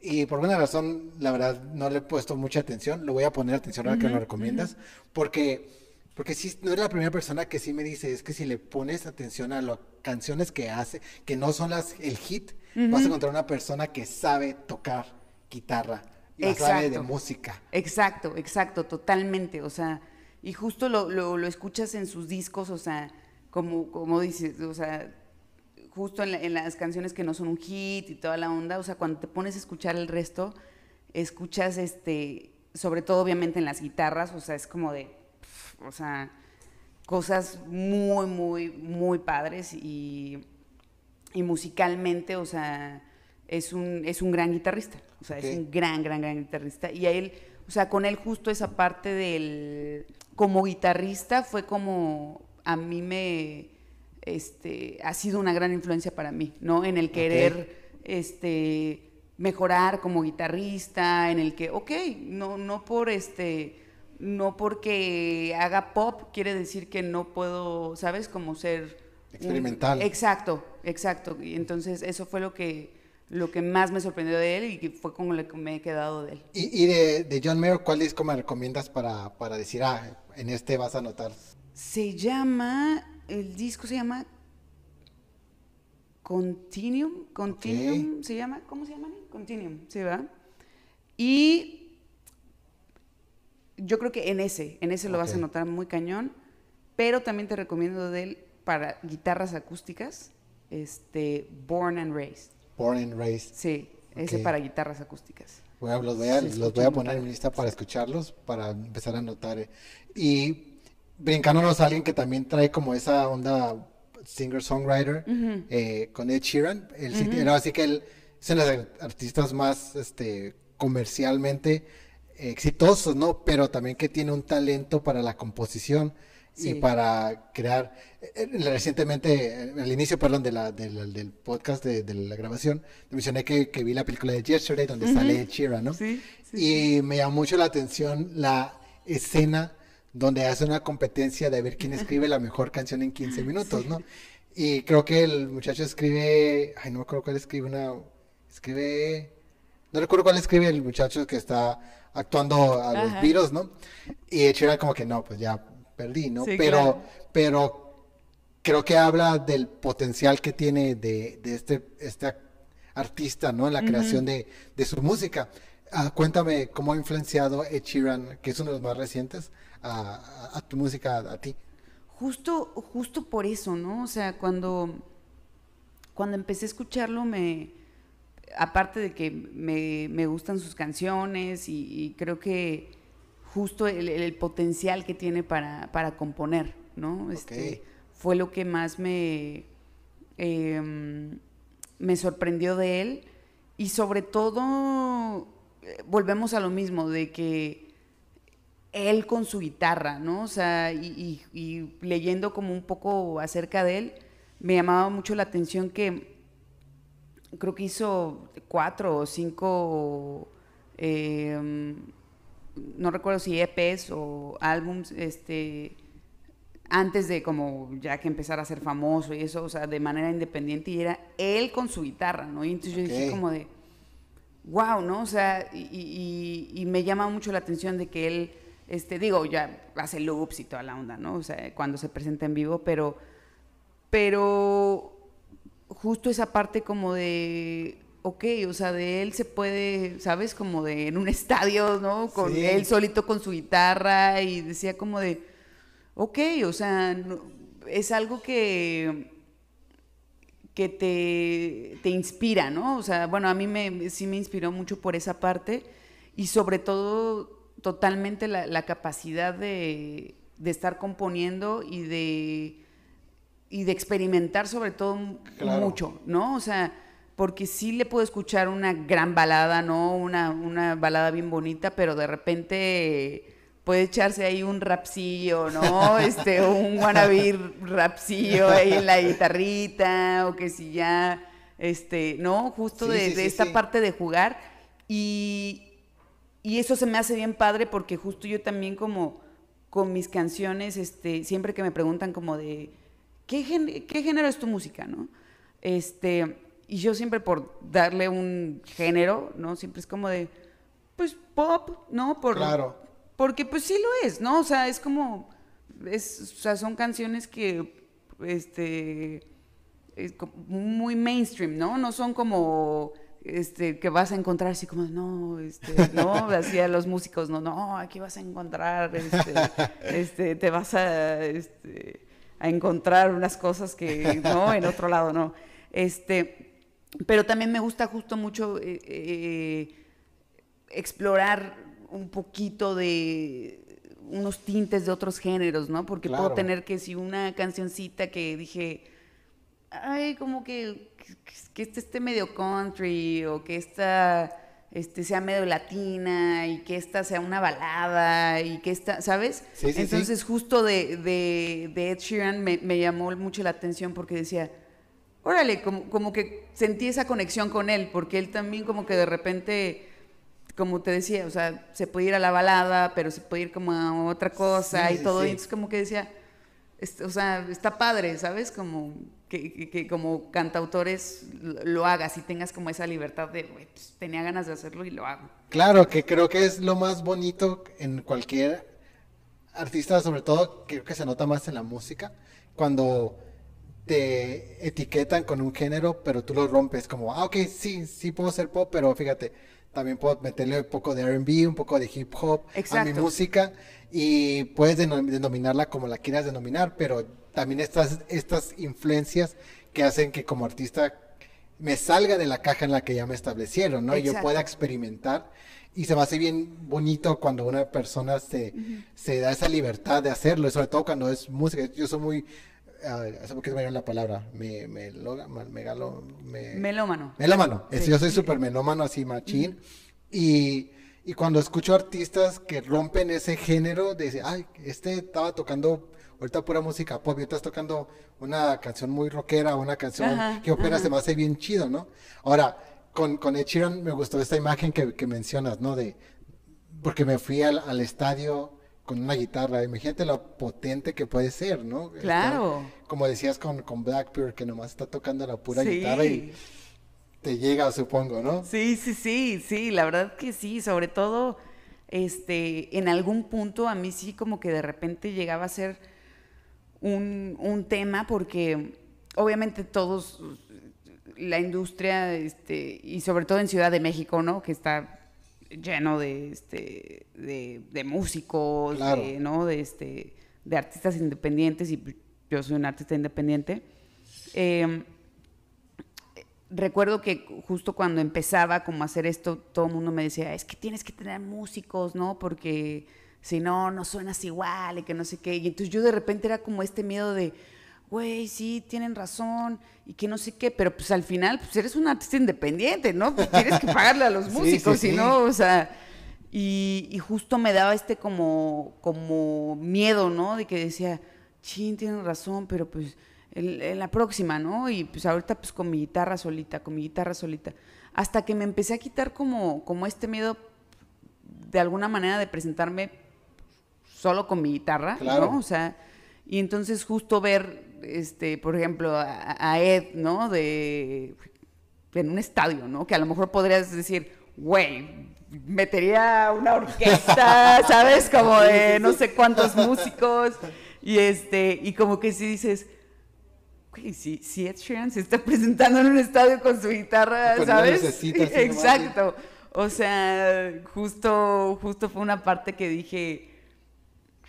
Y por alguna razón, la verdad, no le he puesto mucha atención. Lo voy a poner atención ahora que lo recomiendas. Porque, porque sí, no es la primera persona que sí me dice, es que si le pones atención a las canciones que hace, que no son las el hit, vas a encontrar una persona que sabe tocar guitarra. Y sabe de música. Exacto, exacto, totalmente. O sea y justo lo, lo, escuchas en sus discos, o sea, como, como dices, o sea, justo en, las canciones que no son un hit y toda la onda, o sea, cuando te pones a escuchar el resto, escuchas, este, sobre todo obviamente en las guitarras, o sea, es como de, o sea, cosas muy, muy, muy padres y, y musicalmente, o sea, es un, es un gran guitarrista, o sea, es un gran, gran, gran guitarrista. Y a él, o sea, con él justo esa parte del, como guitarrista fue como a mí me, este, ha sido una gran influencia para mí, ¿no? En el querer, este, mejorar como guitarrista, en el que, ok, no, no por este, no porque haga pop quiere decir que no puedo, ¿sabes? Como ser... Experimental. exacto, exacto. Y entonces eso fue lo que lo que más me sorprendió de él y fue como lo que me he quedado de él. ¿Y, de, John Mayer, cuál disco me recomiendas para, para decir, ah, en este vas a notar? Se llama, el disco se llama Continuum, Continuum se llama, ¿cómo se llama? Continuum, ¿sí va? Y yo creo que en ese, en ese lo vas a notar muy cañón, pero también te recomiendo de él para guitarras acústicas, este, Born and Raised. Born and Raised. Sí, ese para guitarras acústicas. Bueno, los voy a, los voy a poner en mi lista para escucharlos, para empezar a notar. Eh. Y brincándonos a alguien que también trae como esa onda singer-songwriter eh, con Ed Sheeran. El así que él es uno de los artistas más este, comercialmente exitosos, ¿no? Pero también que tiene un talento para la composición y para crear. Eh, eh, recientemente, eh, al inicio, perdón, de la, del podcast de, la grabación, mencioné que, vi la película de Yesterday donde sale Chira, ¿no? Sí, y me llamó mucho la atención la escena donde hace una competencia de ver quién escribe la mejor canción en 15 minutos, ¿no? Y creo que el muchacho escribe, ay, no me acuerdo cuál escribe una, escribe, no recuerdo cuál escribe el muchacho que está actuando a los virus, ¿no? Y Chira como que no, pues ya perdí, ¿no? pero, pero creo que habla del potencial que tiene de, este, este artista, ¿no? En la creación de, su música. Ah, cuéntame cómo ha influenciado Ed Sheeran, que es uno de los más recientes, a, tu música, a, ti. Justo, justo por eso, ¿no? O sea, cuando, cuando empecé a escucharlo, me, aparte de que me, gustan sus canciones y creo que justo el, potencial que tiene para, componer, ¿no? Este, Fue lo que más me, em, me sorprendió de él y sobre todo eh, volvemos a lo mismo, de que él con su guitarra, ¿no? O sea, y, leyendo como un poco acerca de él, me llamaba mucho la atención que creo que hizo cuatro o cinco eh, no recuerdo si EPs o álbums, este, antes de como ya que empezara a ser famoso y eso, o sea, de manera independiente y era él con su guitarra, ¿no? Y entonces yo dije como de, wow, ¿no? O sea, y, me llama mucho la atención de que él, este, digo, ya hace loops y toda la onda, ¿no? O sea, cuando se presenta en vivo, pero, pero justo esa parte como de ok, o sea, de él se puede, ¿sabes? Como de en un [laughs] estadio, ¿no? Con él solito con su guitarra y decía como de, ok, o sea, es algo que que te, te, inspira, ¿no? O sea, bueno, a mí me, sí me inspiró mucho por esa parte y sobre todo totalmente la, capacidad de, de estar componiendo y de, y de experimentar sobre todo mucho, ¿no? O sea, porque sí le puedo escuchar una gran balada, ¿no? Una, una balada bien bonita, pero de repente puede echarse ahí un rapsillo, ¿no? [laughs] Este, un wannabe rapsillo ahí en la guitarrita, o que si ya, este, ¿no? Justo de, esta parte de jugar. Y, y eso se me hace bien padre porque justo yo también como con mis canciones, este, siempre que me preguntan como de, ¿qué, qué género es tu música, no? Este, y yo siempre por darle un género, ¿no? Siempre es como de, pues pop, ¿no? Por, claro. Porque pues sí lo es, ¿no? O sea, es como, es, o sea, son canciones que, este, es muy mainstream, ¿no? No son como, este, que vas a encontrar así como, no, este, no, [laughs] así a los músicos, no, no, aquí vas a encontrar, este, este te vas a, este, a encontrar unas cosas que, no, en otro lado, no. Este, pero también me gusta justo mucho eh, eh, explorar un poquito de unos tintes de otros géneros, ¿no? Porque puedo tener que si una cancioncita que dije, ay, como que, que, este esté medio country o que esta este, sea medio latina y que esta sea una balada y que esta, ¿sabes? Entonces justo de, de, Ed Sheeran me, me, llamó mucho la atención porque decía, órale, como, como que sentí esa conexión con él, porque él también como que de repente como te decía, o sea, se puede ir a la balada, pero se puede ir como a otra cosa y todo. Y entonces como que decía, o sea, está padre, ¿sabes? Como que, como cantautores lo hagas y tengas como esa libertad de, pues, tenía ganas de hacerlo y lo hago. Claro, que creo que es lo más bonito en cualquier artista, sobre todo creo que se nota más en la música, cuando te etiquetan con un género, pero tú lo rompes como, ah, ok, sí, sí puedo ser pop, pero fíjate, también puedo meterle un poco de RB, un poco de hip hop a mi música y puedes denominarla como la quieras denominar, pero también estas, estas influencias que hacen que como artista me salga de la caja en la que ya me establecieron, ¿no? Y yo pueda experimentar. Y se me hace bien bonito cuando una persona se, se da esa libertad de hacerlo, sobre todo cuando es música. Yo soy muy ¿Sabes qué me la palabra? Me, me, megalo, me, melómano. Melómano. yo soy súper melómano, así machín. y, y, cuando escucho artistas que rompen ese género, de ay, este estaba tocando ahorita pura música pop, y estás tocando una canción muy rockera, una canción que opera, se me hace bien chido, ¿no? Ahora, con, con Ed Sheeran me gustó esta imagen que, que mencionas, ¿no? De, porque me fui al, al estadio con una guitarra. Imagínate lo potente que puede ser, ¿no? Claro. como decías con, con Blackbird, que nomás está tocando la pura guitarra y te llega, supongo, ¿no? Sí, sí, sí, sí, la verdad que sí, sobre todo, este, en algún punto a mí sí como que de repente llegaba a ser un, un tema porque obviamente todos, la industria, este, y sobre todo en Ciudad de México, ¿no? Que está lleno de, este, de, músicos, de, ¿no? de, este, de artistas independientes, y yo soy un artista independiente. Em, recuerdo que justo cuando empezaba como a hacer esto, todo el mundo me decía, es que tienes que tener músicos, ¿no? Porque si no, no suenas igual y que no sé qué. Y entonces yo de repente era como este miedo de, güey, sí, tienen razón y que no sé qué, pero pues al final, pues eres un artista independiente, ¿no? Pues tienes que pagarle a los [laughs] músicos, y no, o sea, y, justo me daba este como, como miedo, ¿no? De que decía, chin, tienen razón, pero pues en, la próxima, ¿no? Y pues ahorita pues con mi guitarra solita, con mi guitarra solita, hasta que me empecé a quitar como, como este miedo de alguna manera de presentarme solo con mi guitarra, ¿no? O sea, y entonces justo ver este, por ejemplo, a, Ed, ¿no? De, en un estadio, ¿no? Que a lo mejor podrías decir, güey, metería una orquesta, [laughs] ¿sabes? Como de no sé cuántos [laughs] músicos. Y este, y como que si dices, güey, si, si Ed Sheeran se está presentando en un estadio con su guitarra, ¿sabes? [laughs] Exacto. O sea, justo, justo fue una parte que dije,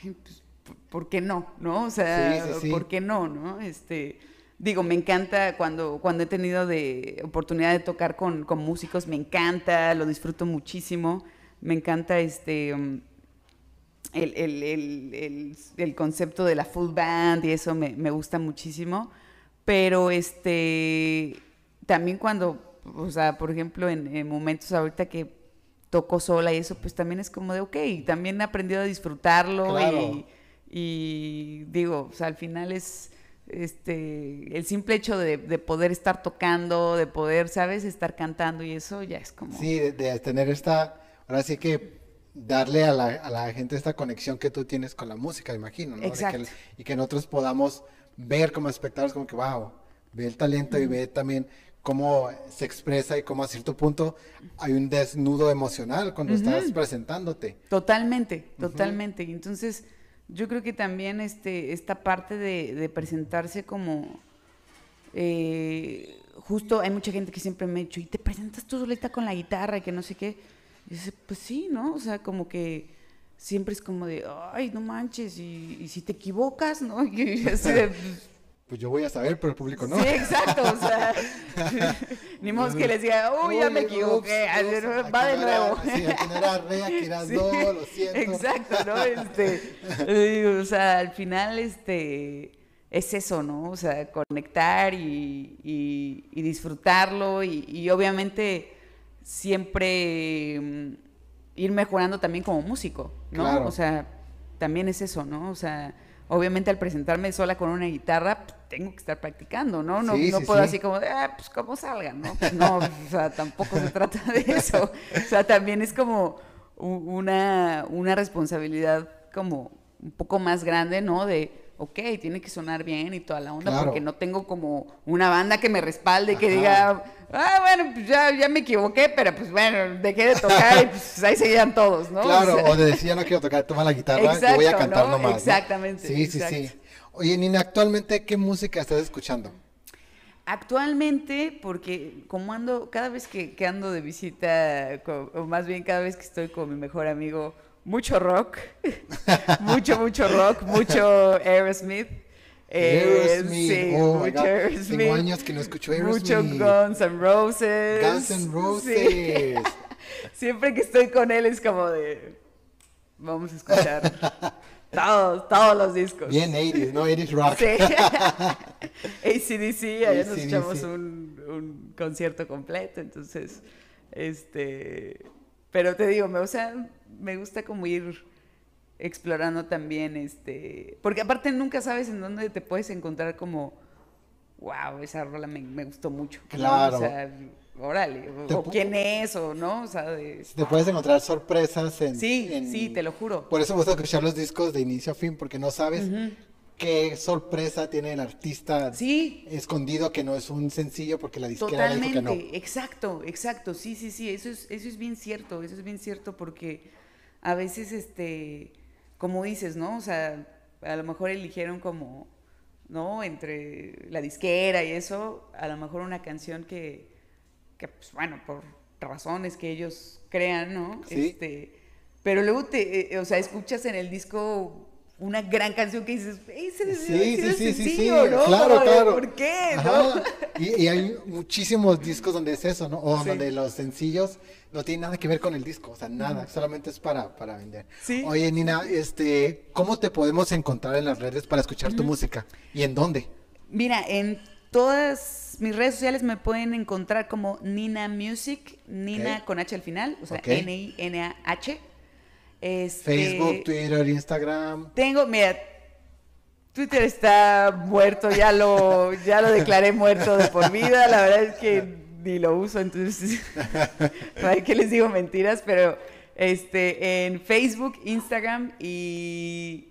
pues, ¿por qué no? ¿No? O sea, ¿por qué no? ¿No? Este, digo, me encanta cuando, cuando he tenido de oportunidad de tocar con, con músicos, me encanta, lo disfruto muchísimo, me encanta este, el, el, el, el, concepto de la full band y eso me, me gusta muchísimo. Pero este, también cuando, o sea, por ejemplo, en, momentos ahorita que toco sola y eso, pues también es como de, ok, también he aprendido a disfrutarlo y, y, digo, o sea, al final es este, el simple hecho de, poder estar tocando, de poder, ¿sabes?, estar cantando y eso ya es como... Sí, de, tener esta, ahora sí que darle a la, a la, gente esta conexión que tú tienes con la música, imagino, ¿no? Exacto. y que nosotros podamos ver como espectadores como que, wow, ve el talento y ve también cómo se expresa y cómo a cierto punto hay un desnudo emocional cuando estás presentándote. Totalmente, totalmente. Entonces, yo creo que también este, esta parte de, presentarse como... Eh, justo hay mucha gente que siempre me ha dicho, ¿y te presentas tú solita con la guitarra y que no sé qué? Y dice, pues sí, ¿no? O sea, como que siempre es como de, ay, no manches, y, si te equivocas, ¿no? [laughs] Y así de, pues yo voy a saber, pero el público no. Sí, exacto, o sea, [laughs] ni modo que les diga, uy, ya me equivoqué, va de nuevo. Sí, aquí no era re, aquí era do, lo siento. Exacto, ¿no? Este, [laughs] o sea, al final, este, es eso, ¿no? O sea, conectar y, y, disfrutarlo y, y, obviamente siempre mm, ir mejorando también como músico, ¿no? Claro. O sea, también es eso, ¿no? O sea, obviamente al presentarme sola con una guitarra, pues, tengo que estar practicando, ¿no? No, no puedo así como, de, ah, pues como salga, ¿no? Pues, no, o sea, tampoco se trata de eso. O sea, también es como una, una responsabilidad como un poco más grande, ¿no? De, ok, tiene que sonar bien y toda la onda, porque no tengo como una banda que me respalde y que diga, ah, bueno, pues ya, ya me equivoqué, pero pues bueno, dejé de tocar y pues ahí seguían todos, ¿no? Claro, o, de decir, ya no quiero tocar, toma la guitarra y voy a cantar nomás. Exactamente. Sí, sí, sí. Oye, Nina, actualmente, ¿qué música estás escuchando? Actualmente, porque como ando, cada vez que, que ando de visita, o más bien cada vez que estoy con mi mejor amigo, mucho rock, [laughs] mucho, mucho rock, mucho Aerosmith. Eh, Aerosmith, sí, oh mucho Aerosmith. Tengo años que no escucho Aerosmith. Mucho Guns N' Roses. Guns N' Roses. [laughs] Siempre que estoy con él es como de, vamos a escuchar [laughs] todos, todos los discos. Bien 80s, ¿no? 80s rock. Sí. [laughs] ACDC, allá nos echamos un, un concierto completo, entonces, este, pero te digo, me, o sea, me gusta como ir explorando también, este, porque aparte nunca sabes en dónde te puedes encontrar como, wow, esa rola me, gustó mucho. Claro. O sea, órale, o, quién es, o no, o sea, Te puedes encontrar sorpresas en... Sí, sí, te lo juro. Por eso me gusta escuchar los discos de inicio a fin, porque no sabes qué sorpresa tiene el artista sí. escondido que no es un sencillo porque la disquera dijo que no. exacto, exacto, sí, sí, sí, eso es, eso es bien cierto, eso es bien cierto porque a veces, este, como dices, ¿no? O sea, a lo mejor eligieron como, ¿no? Entre la disquera y eso, a lo mejor una canción que, que pues bueno, por razones que ellos crean, ¿no? ¿Sí? Este, pero luego te, eh, o sea, escuchas en el disco una gran canción que dices, ese sí, sí, sí, sí, sí, ¿no? Claro, claro. ¿Por qué? Y, hay muchísimos discos donde es eso, ¿no? O donde los sencillos no tienen nada que ver con el disco, o sea, nada, solamente es para, para vender. Sí. Oye, Nina, este, ¿cómo te podemos encontrar en las redes para escuchar tu música? ¿Y en dónde? Mira, en todas mis redes sociales me pueden encontrar como Nina Music, Nina con H al final, o sea, N-I-N-A-H. Este, Facebook, Twitter, Instagram. Tengo, mira, Twitter está muerto, ya lo, ya lo declaré muerto de por vida, la verdad es que ni lo uso, entonces [laughs] no hay que les digo mentiras, pero este, en Facebook, Instagram y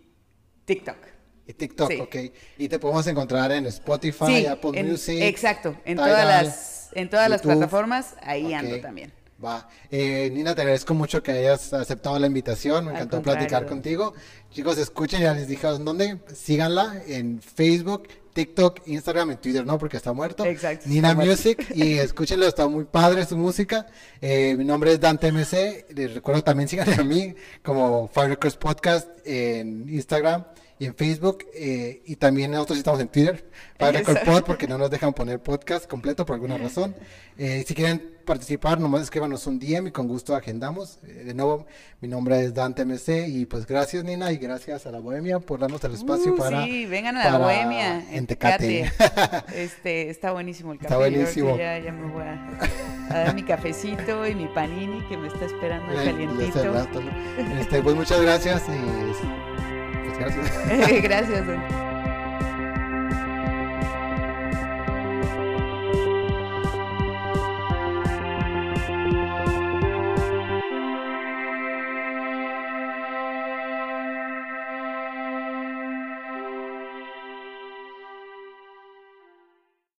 TikTok. Y TikTok, ok. Y te podemos encontrar en Spotify, Apple Music. Exacto, en todas las, en todas las plataformas, ahí ando también. Va. Eh, Nina, te agradezco mucho que hayas aceptado la invitación. Me encantó platicar contigo. Chicos, escuchen, ya les dije dónde. Síganla en Facebook, TikTok, Instagram, en Twitter, ¿no? Porque está muerto. Exacto. Nina Music. y [laughs] escúchenlo, está muy padre su música. Eh, mi nombre es Dante MC. Les recuerdo también síganme a mí como Firecrest Podcast en Instagram y en Facebook. eh, y también nosotros estamos en Twitter, para. Pod, porque no nos dejan poner podcast completo por alguna razón. Eh, si quieren participar, nomás escríbanos un DM y con gusto agendamos. Eh, de nuevo, mi nombre es Dante MC y pues gracias Nina y gracias a la Bohemia por darnos el espacio Uh, para... sí, vengan a la bohemia. en Tecate. [laughs] Este, está buenísimo el café. Está buenísimo. Ya, ya me voy a, a dar mi cafecito y mi panini que me está esperando Eh, calientito. rato, ¿no? Este, pues muchas gracias y [laughs] pues gracias. [laughs] Gracias.